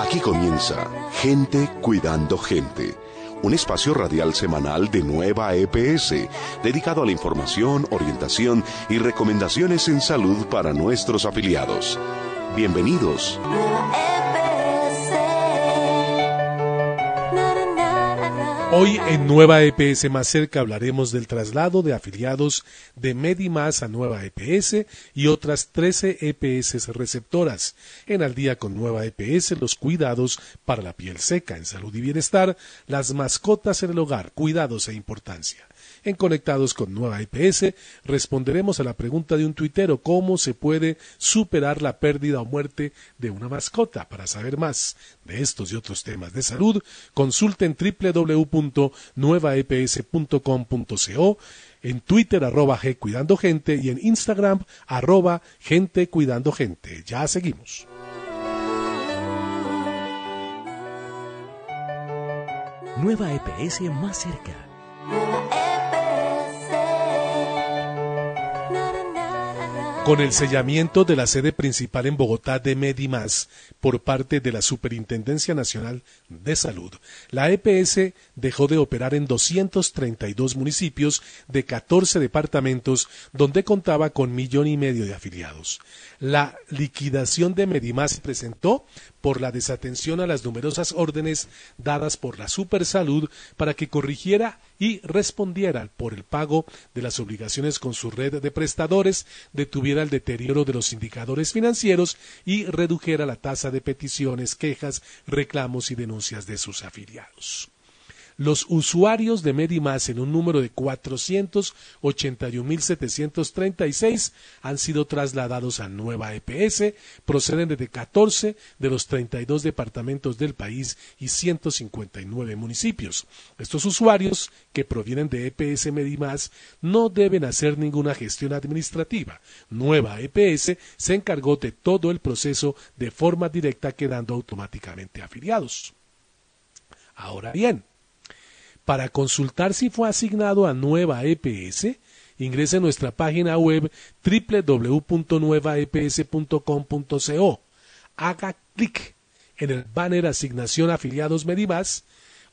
Aquí comienza Gente Cuidando Gente, un espacio radial semanal de Nueva EPS, dedicado a la información, orientación y recomendaciones en salud para nuestros afiliados. Bienvenidos. Hoy en Nueva EPS más cerca hablaremos del traslado de afiliados de Medimás a Nueva EPS y otras 13 EPS receptoras. En Al día con Nueva EPS, los cuidados para la piel seca en salud y bienestar, las mascotas en el hogar, cuidados e importancia. En Conectados con Nueva IPS responderemos a la pregunta de un tuitero cómo se puede superar la pérdida o muerte de una mascota. Para saber más de estos y otros temas de salud, consulten www.nuevaeps.com.co en Twitter arroba G Cuidando Gente y en Instagram arroba Gente Cuidando Gente. Ya seguimos. Nueva EPS más cerca. Con el sellamiento de la sede principal en Bogotá de Medimás por parte de la Superintendencia Nacional de Salud, la EPS dejó de operar en 232 municipios de 14 departamentos donde contaba con millón y medio de afiliados. La liquidación de Medimás se presentó por la desatención a las numerosas órdenes dadas por la Supersalud para que corrigiera y respondiera por el pago de las obligaciones con su red de prestadores, detuviera el deterioro de los indicadores financieros y redujera la tasa de peticiones, quejas, reclamos y denuncias de sus afiliados los usuarios de Medimás en un número de 481.736 han sido trasladados a nueva EPS, proceden de 14 de los 32 departamentos del país y 159 municipios. Estos usuarios que provienen de EPS Medimás no deben hacer ninguna gestión administrativa. Nueva EPS se encargó de todo el proceso de forma directa quedando automáticamente afiliados. Ahora bien, para consultar si fue asignado a nueva EPS, ingrese a nuestra página web www.nuevaeps.com.co. Haga clic en el banner Asignación Afiliados Medimás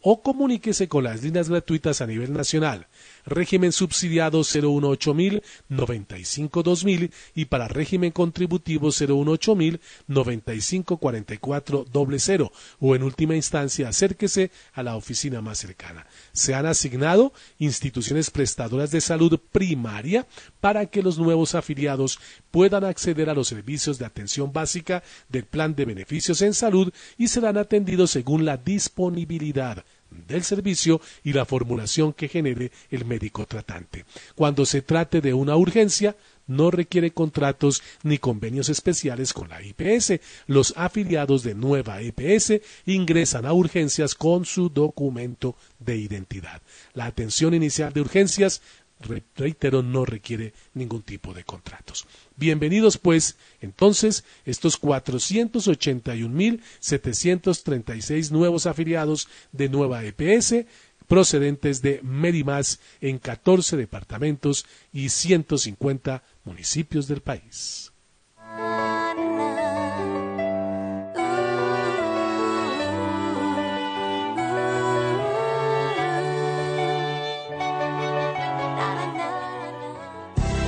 o comuníquese con las líneas gratuitas a nivel nacional régimen subsidiado 018000 95 2000 y para régimen contributivo 018000 95 44 00 o en última instancia acérquese a la oficina más cercana. Se han asignado instituciones prestadoras de salud primaria para que los nuevos afiliados puedan acceder a los servicios de atención básica del plan de beneficios en salud y serán atendidos según la disponibilidad del servicio y la formulación que genere el médico tratante. Cuando se trate de una urgencia, no requiere contratos ni convenios especiales con la IPS. Los afiliados de nueva IPS ingresan a urgencias con su documento de identidad. La atención inicial de urgencias reitero, no requiere ningún tipo de contratos. Bienvenidos, pues, entonces, estos 481.736 nuevos afiliados de nueva EPS procedentes de Medimás en 14 departamentos y 150 municipios del país.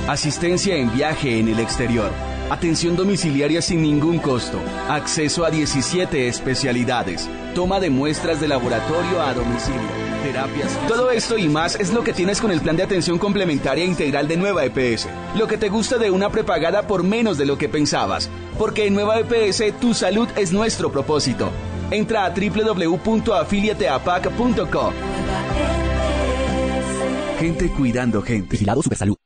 Asistencia en viaje en el exterior. Atención domiciliaria sin ningún costo. Acceso a 17 especialidades. Toma de muestras de laboratorio a domicilio. Terapias. Todo esto y más es lo que tienes con el plan de atención complementaria integral de Nueva EPS. Lo que te gusta de una prepagada por menos de lo que pensabas. Porque en Nueva EPS tu salud es nuestro propósito. Entra a www.afiliateapac.com. Gente cuidando gente. Vigilado Supersalud.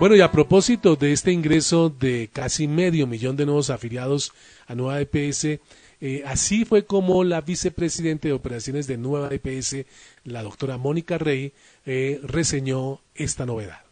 Bueno, y a propósito de este ingreso de casi medio millón de nuevos afiliados a Nueva EPS, eh, así fue como la vicepresidenta de operaciones de Nueva EPS, la doctora Mónica Rey, eh, reseñó esta novedad.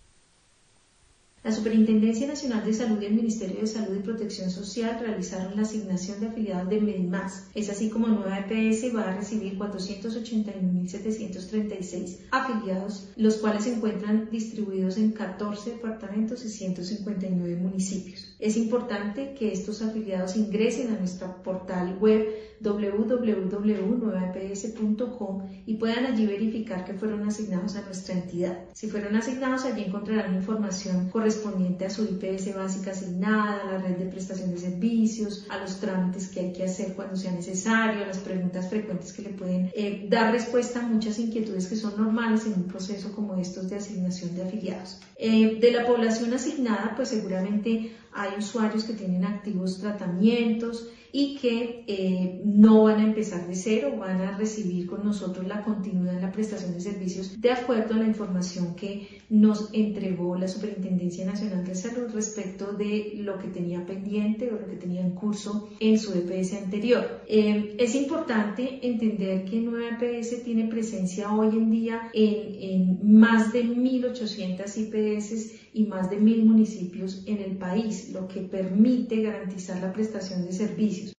La Superintendencia Nacional de Salud y el Ministerio de Salud y Protección Social realizaron la asignación de afiliados de Medimás. Es así como Nueva EPS va a recibir 481.736 afiliados, los cuales se encuentran distribuidos en 14 departamentos y 159 municipios. Es importante que estos afiliados ingresen a nuestro portal web www.nuevaeps.com y puedan allí verificar que fueron asignados a nuestra entidad. Si fueron asignados, allí encontrarán información correspondiente a su IPS básica asignada, a la red de prestación de servicios, a los trámites que hay que hacer cuando sea necesario, a las preguntas frecuentes que le pueden eh, dar respuesta a muchas inquietudes que son normales en un proceso como estos de asignación de afiliados. Eh, de la población asignada, pues seguramente hay usuarios que tienen activos tratamientos, y que eh, no van a empezar de cero, van a recibir con nosotros la continuidad en la prestación de servicios de acuerdo a la información que nos entregó la Superintendencia Nacional de Salud respecto de lo que tenía pendiente o lo que tenía en curso en su EPS anterior. Eh, es importante entender que Nueva EPS tiene presencia hoy en día en, en más de 1.800 IPS y más de mil municipios en el país, lo que permite garantizar la prestación de servicios.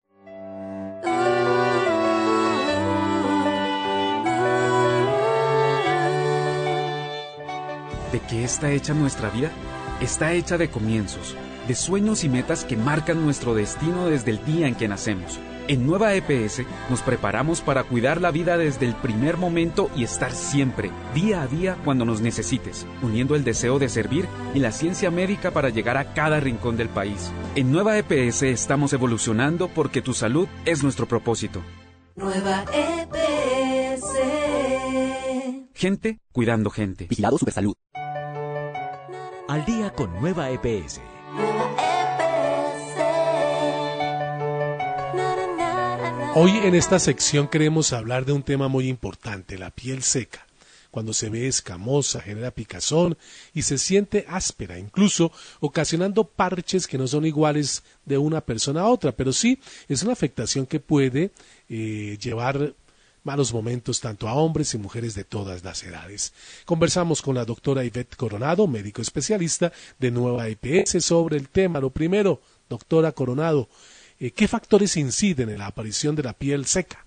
¿De qué está hecha nuestra vida? Está hecha de comienzos, de sueños y metas que marcan nuestro destino desde el día en que nacemos. En Nueva EPS nos preparamos para cuidar la vida desde el primer momento y estar siempre, día a día, cuando nos necesites, uniendo el deseo de servir y la ciencia médica para llegar a cada rincón del país. En Nueva EPS estamos evolucionando porque tu salud es nuestro propósito. Nueva EPS. Gente cuidando gente. Vigilado Supersalud. Al día con Nueva EPS. Hoy en esta sección queremos hablar de un tema muy importante, la piel seca. Cuando se ve escamosa, genera picazón y se siente áspera, incluso ocasionando parches que no son iguales de una persona a otra, pero sí es una afectación que puede eh, llevar malos momentos tanto a hombres y mujeres de todas las edades. Conversamos con la doctora Ivette Coronado, médico especialista de Nueva IPS, sobre el tema. Lo primero, doctora Coronado, ¿qué factores inciden en la aparición de la piel seca?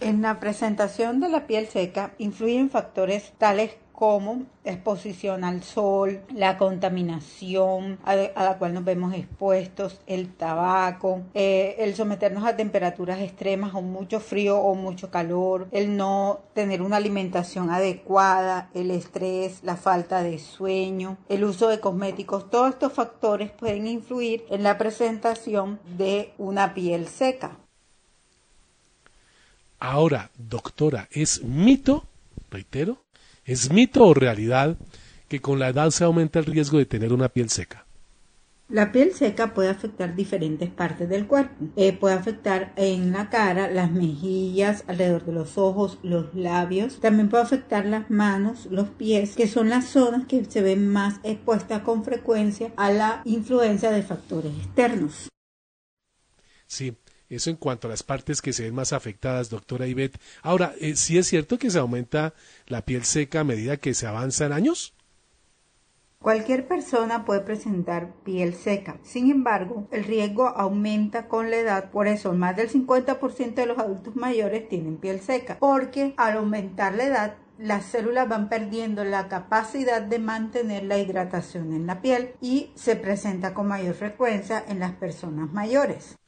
En la presentación de la piel seca influyen factores tales como exposición al sol, la contaminación a, la cual nos vemos expuestos, el tabaco, eh, el someternos a temperaturas extremas o mucho frío o mucho calor, el no tener una alimentación adecuada, el estrés, la falta de sueño, el uso de cosméticos, todos estos factores pueden influir en la presentación de una piel seca. Ahora, doctora, ¿es mito, reitero, ¿Es mito o realidad que con la edad se aumenta el riesgo de tener una piel seca? La piel seca puede afectar diferentes partes del cuerpo. Eh, puede afectar en la cara, las mejillas, alrededor de los ojos, los labios. También puede afectar las manos, los pies, que son las zonas que se ven más expuestas con frecuencia a la influencia de factores externos. Sí, eso en cuanto a las partes que se ven más afectadas, doctora Ivette. Ahora, eh, ¿sí es cierto que se aumenta la piel seca a medida que se avanza en años? Cualquier persona puede presentar piel seca. Sin embargo, el riesgo aumenta con la edad. Por eso, más del 50% de los adultos mayores tienen piel seca. Porque al aumentar la edad, las células van perdiendo la capacidad de mantener la hidratación en la piel y se presenta con mayor frecuencia en las personas mayores.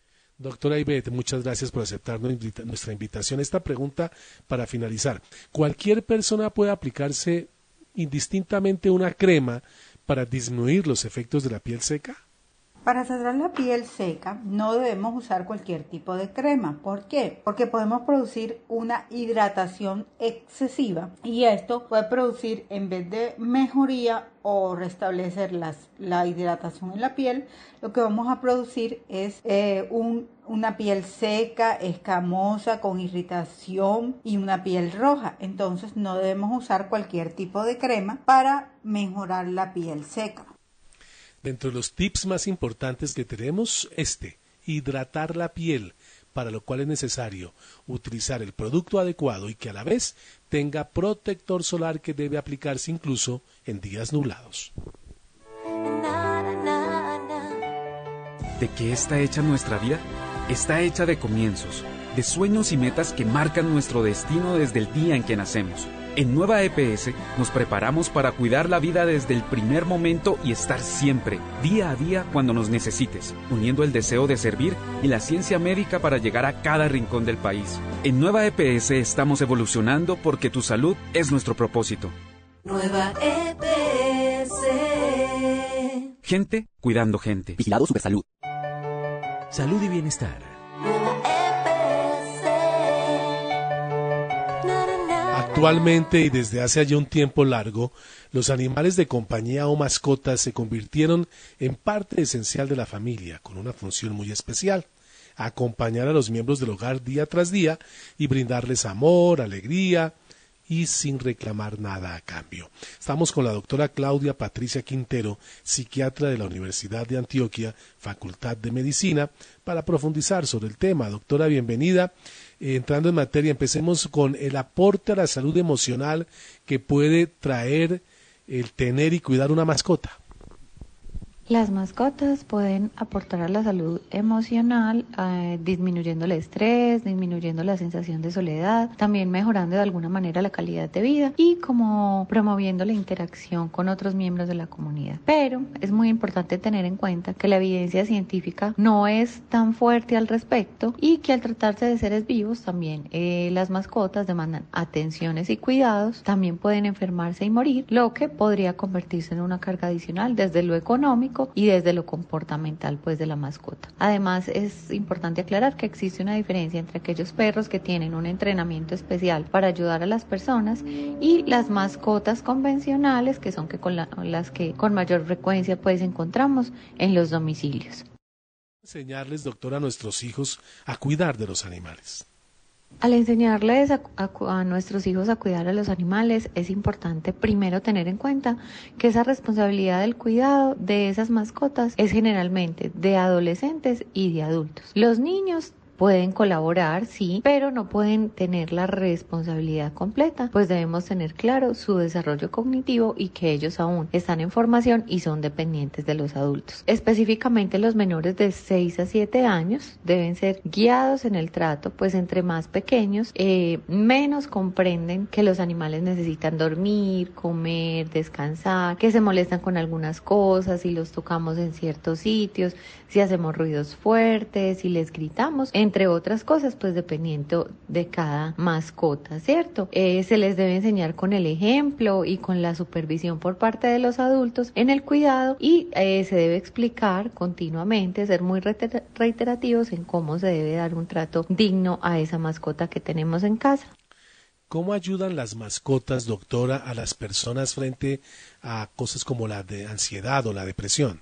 Doctora Ivette, muchas gracias por aceptar nuestra invitación. Esta pregunta para finalizar. ¿Cualquier persona puede aplicarse indistintamente una crema para disminuir los efectos de la piel seca? Para tratar la piel seca no debemos usar cualquier tipo de crema. ¿Por qué? Porque podemos producir una hidratación excesiva y esto puede producir en vez de mejoría o restablecer la hidratación en la piel, lo que vamos a producir es eh, una piel seca, escamosa, con irritación y una piel roja. Entonces no debemos usar cualquier tipo de crema para mejorar la piel seca. Dentro de los tips más importantes que tenemos, este, hidratar la piel, para lo cual es necesario utilizar el producto adecuado y que a la vez tenga protector solar que debe aplicarse incluso en días nublados. ¿De qué está hecha nuestra vida? Está hecha de comienzos, de sueños y metas que marcan nuestro destino desde el día en que nacemos. En Nueva EPS nos preparamos para cuidar la vida desde el primer momento y estar siempre, día a día, cuando nos necesites, uniendo el deseo de servir y la ciencia médica para llegar a cada rincón del país. En Nueva EPS estamos evolucionando porque tu salud es nuestro propósito. Nueva EPS. Gente cuidando gente. Vigilado Supersalud. Salud y bienestar. Actualmente y desde hace ya un tiempo largo, los animales de compañía o mascotas se convirtieron en parte esencial de la familia, con una función muy especial acompañar a los miembros del hogar día tras día y brindarles amor, alegría y sin reclamar nada a cambio. Estamos con la doctora Claudia Patricia Quintero, psiquiatra de la Universidad de Antioquia, Facultad de Medicina, para profundizar sobre el tema. Doctora, bienvenida. Eh, entrando en materia, empecemos con el aporte a la salud emocional que puede traer el tener y cuidar una mascota. Las mascotas pueden aportar a la salud emocional, eh, disminuyendo el estrés, disminuyendo la sensación de soledad, también mejorando de alguna manera la calidad de vida y como promoviendo la interacción con otros miembros de la comunidad. Pero es muy importante tener en cuenta que la evidencia científica no es tan fuerte al respecto y que al tratarse de seres vivos también eh, las mascotas demandan atenciones y cuidados, también pueden enfermarse y morir, lo que podría convertirse en una carga adicional desde lo económico y desde lo comportamental pues de la mascota. Además es importante aclarar que existe una diferencia entre aquellos perros que tienen un entrenamiento especial para ayudar a las personas y las mascotas convencionales que son que con las que con mayor frecuencia pues encontramos en los domicilios. Enseñarles, doctor, a nuestros hijos a cuidar de los animales. Al enseñarles a, nuestros hijos a cuidar a los animales, es importante primero tener en cuenta que esa responsabilidad del cuidado de esas mascotas es generalmente de adolescentes y de adultos. Los niños Pueden colaborar, sí, pero no pueden tener la responsabilidad completa, pues debemos tener claro su desarrollo cognitivo y que ellos aún están en formación y son dependientes de los adultos. Específicamente los menores de 6 a 7 años deben ser guiados en el trato, pues entre más pequeños, eh, menos comprenden que los animales necesitan dormir, comer, descansar, que se molestan con algunas cosas, si los tocamos en ciertos sitios, si hacemos ruidos fuertes, si les gritamos entre otras cosas, pues dependiendo de cada mascota, ¿cierto? Eh, se les debe enseñar con el ejemplo y con la supervisión por parte de los adultos en el cuidado y eh, se debe explicar continuamente, ser muy reiterativos en cómo se debe dar un trato digno a esa mascota que tenemos en casa. ¿Cómo ayudan las mascotas, doctora, a las personas frente a cosas como la de ansiedad o la depresión?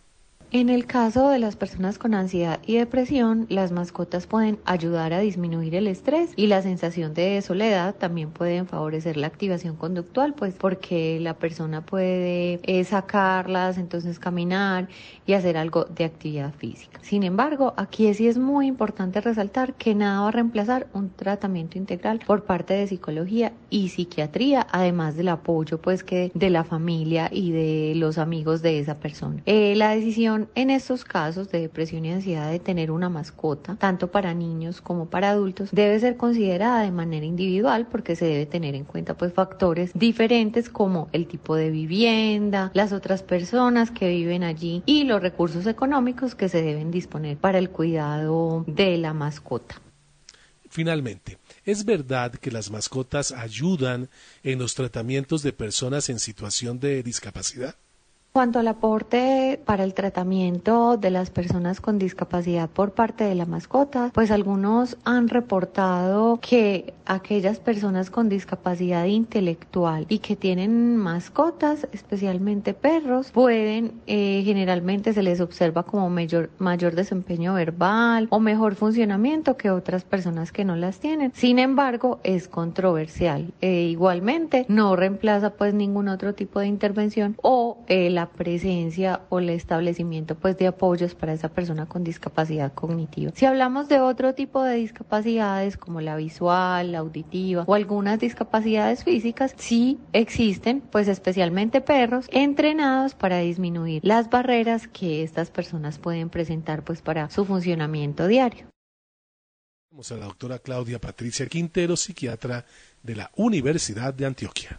En el caso de las personas con ansiedad y depresión, las mascotas pueden ayudar a disminuir el estrés y la sensación de soledad también pueden favorecer la activación conductual, pues porque la persona puede eh, sacarlas, entonces caminar y hacer algo de actividad física. Sin embargo, aquí sí es muy importante resaltar que nada va a reemplazar un tratamiento integral por parte de psicología y psiquiatría, además del apoyo pues que de la familia y de los amigos de esa persona. Eh, la decisión en estos casos de depresión y ansiedad de tener una mascota, tanto para niños como para adultos, debe ser considerada de manera individual porque se debe tener en cuenta pues factores diferentes como el tipo de vivienda, las otras personas que viven allí y los recursos económicos que se deben disponer para el cuidado de la mascota. Finalmente, ¿es verdad que las mascotas ayudan en los tratamientos de personas en situación de discapacidad? Cuanto al aporte para el tratamiento de las personas con discapacidad por parte de la mascota, pues algunos han reportado que aquellas personas con discapacidad intelectual y que tienen mascotas, especialmente perros, pueden, eh, generalmente se les observa como mayor, mayor desempeño verbal o mejor funcionamiento que otras personas que no las tienen. Sin embargo, es controversial. E igualmente, no reemplaza pues ningún otro tipo de intervención o el la presencia o el establecimiento pues de apoyos para esa persona con discapacidad cognitiva. Si hablamos de otro tipo de discapacidades como la visual, la auditiva o algunas discapacidades físicas, sí existen pues especialmente perros entrenados para disminuir las barreras que estas personas pueden presentar pues para su funcionamiento diario. Vamos a la doctora Claudia Patricia Quintero, psiquiatra de la Universidad de Antioquia.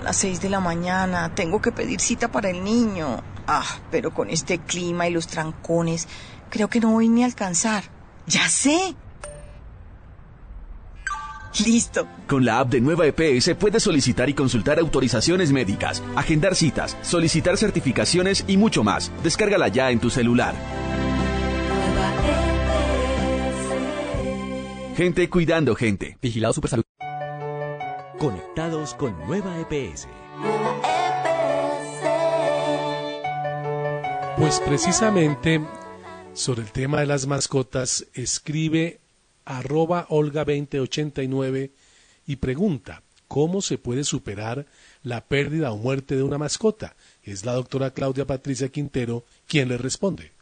Son las seis de la mañana. Tengo que pedir cita para el niño. Ah, pero con este clima y los trancones, creo que no voy ni a alcanzar. Ya sé. Listo. Con la app de Nueva EPS puedes solicitar y consultar autorizaciones médicas, agendar citas, solicitar certificaciones y mucho más. Descárgala ya en tu celular. Gente cuidando gente. Vigilado Supersalud. Conectados con Nueva EPS. Pues precisamente sobre el tema de las mascotas escribe arroba Olga2089 y pregunta, ¿cómo se puede superar la pérdida o muerte de una mascota? Es la doctora Claudia Patricia Quintero quien le responde.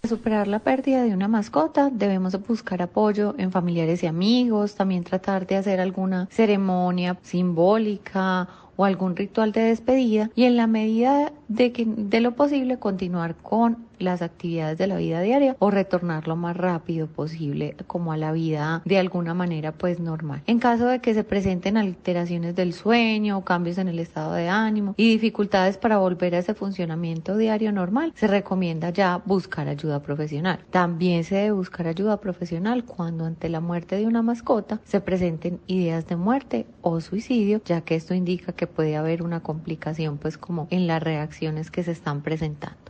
Para superar la pérdida de una mascota debemos buscar apoyo en familiares y amigos, también tratar de hacer alguna ceremonia simbólica o algún ritual de despedida y en la medida de, que, de lo posible continuar con las actividades de la vida diaria o retornar lo más rápido posible como a la vida de alguna manera pues normal. En caso de que se presenten alteraciones del sueño, cambios en el estado de ánimo y dificultades para volver a ese funcionamiento diario normal, se recomienda ya buscar ayuda profesional. También se debe buscar ayuda profesional cuando ante la muerte de una mascota se presenten ideas de muerte o suicidio, ya que esto indica que puede haber una complicación pues como en las reacciones que se están presentando.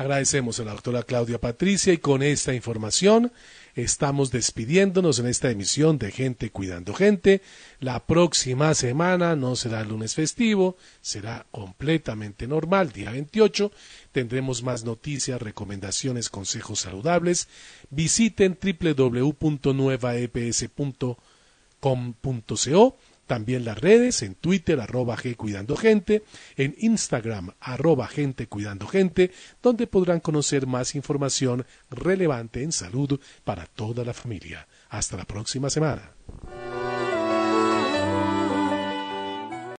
Agradecemos a la doctora Claudia Patricia y con esta información estamos despidiéndonos en esta emisión de Gente Cuidando Gente. La próxima semana no será lunes festivo, será completamente normal, día 28. Tendremos más noticias, recomendaciones, consejos saludables. Visiten www.nuevaeps.com.co también las redes, en Twitter, arroba G Cuidando Gente, en Instagram, arroba Gente Cuidando Gente, donde podrán conocer más información relevante en salud para toda la familia. Hasta la próxima semana.